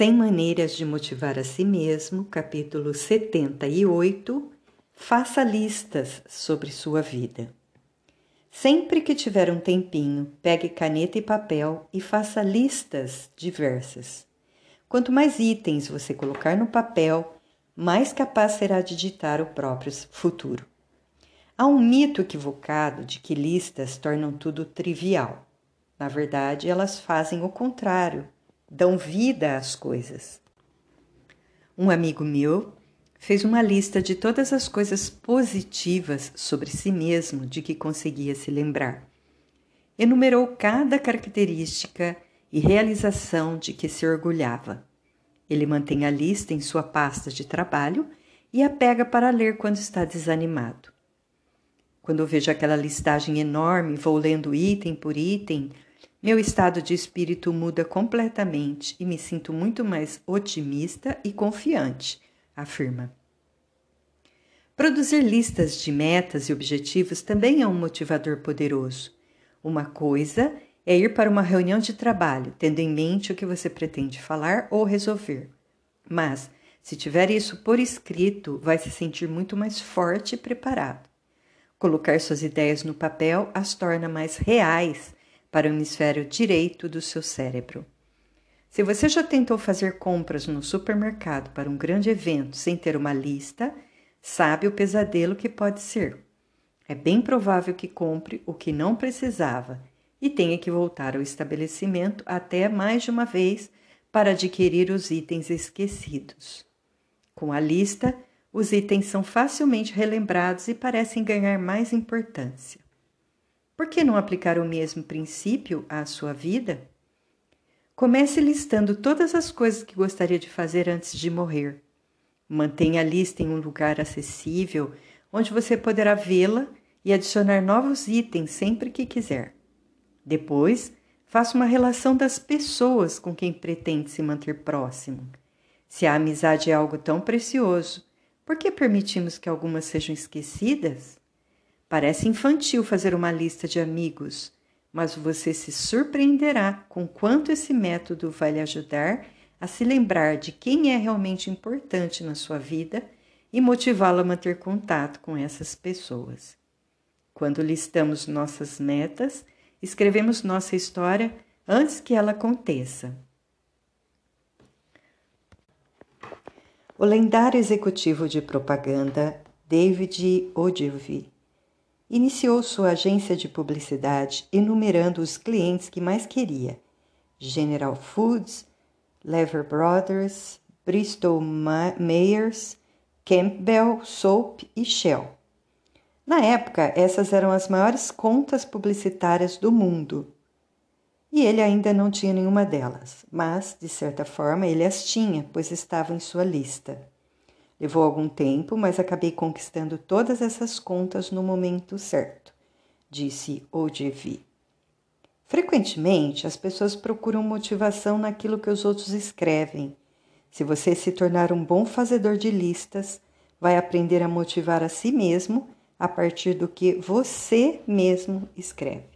100 Maneiras de Motivar a Si Mesmo, capítulo 78. Faça listas sobre sua vida. Sempre que tiver um tempinho, pegue caneta e papel e faça listas diversas. Quanto mais itens você colocar no papel, mais capaz será de ditar o próprio futuro. Há um mito equivocado de que listas tornam tudo trivial. Na verdade, elas fazem o contrário dão vida às coisas. Um amigo meu fez uma lista de todas as coisas positivas sobre si mesmo de que conseguia se lembrar. Enumerou cada característica e realização de que se orgulhava. Ele mantém a lista em sua pasta de trabalho e a pega para ler quando está desanimado. Quando eu vejo aquela listagem enorme, vou lendo item por item, meu estado de espírito muda completamente e me sinto muito mais otimista e confiante, afirma. Produzir listas de metas e objetivos também é um motivador poderoso. Uma coisa é ir para uma reunião de trabalho, tendo em mente o que você pretende falar ou resolver. Mas, se tiver isso por escrito, vai se sentir muito mais forte e preparado. Colocar suas ideias no papel as torna mais reais para o hemisfério direito do seu cérebro. Se você já tentou fazer compras no supermercado para um grande evento sem ter uma lista, sabe o pesadelo que pode ser. É bem provável que compre o que não precisava e tenha que voltar ao estabelecimento até mais de uma vez para adquirir os itens esquecidos. Com a lista, os itens são facilmente relembrados e parecem ganhar mais importância. Por que não aplicar o mesmo princípio à sua vida? Comece listando todas as coisas que gostaria de fazer antes de morrer. Mantenha a lista em um lugar acessível, onde você poderá vê-la e adicionar novos itens sempre que quiser. Depois, faça uma relação das pessoas com quem pretende se manter próximo. Se a amizade é algo tão precioso, por que permitimos que algumas sejam esquecidas? Parece infantil fazer uma lista de amigos, mas você se surpreenderá com quanto esse método vai lhe ajudar a se lembrar de quem é realmente importante na sua vida e motivá-lo a manter contato com essas pessoas. Quando listamos nossas metas, escrevemos nossa história antes que ela aconteça. O lendário executivo de propaganda David Ogilvy iniciou sua agência de publicidade enumerando os clientes que mais queria: General Foods, Lever Brothers, Bristol Myers, Campbell Soap e Shell. Na época, essas eram as maiores contas publicitárias do mundo. E ele ainda não tinha nenhuma delas, mas, de certa forma, ele as tinha, pois estavam em sua lista. Levou algum tempo, mas acabei conquistando todas essas contas no momento certo, disse Ogilvy. Frequentemente, as pessoas procuram motivação naquilo que os outros escrevem. Se você se tornar um bom fazedor de listas, vai aprender a motivar a si mesmo a partir do que você mesmo escreve.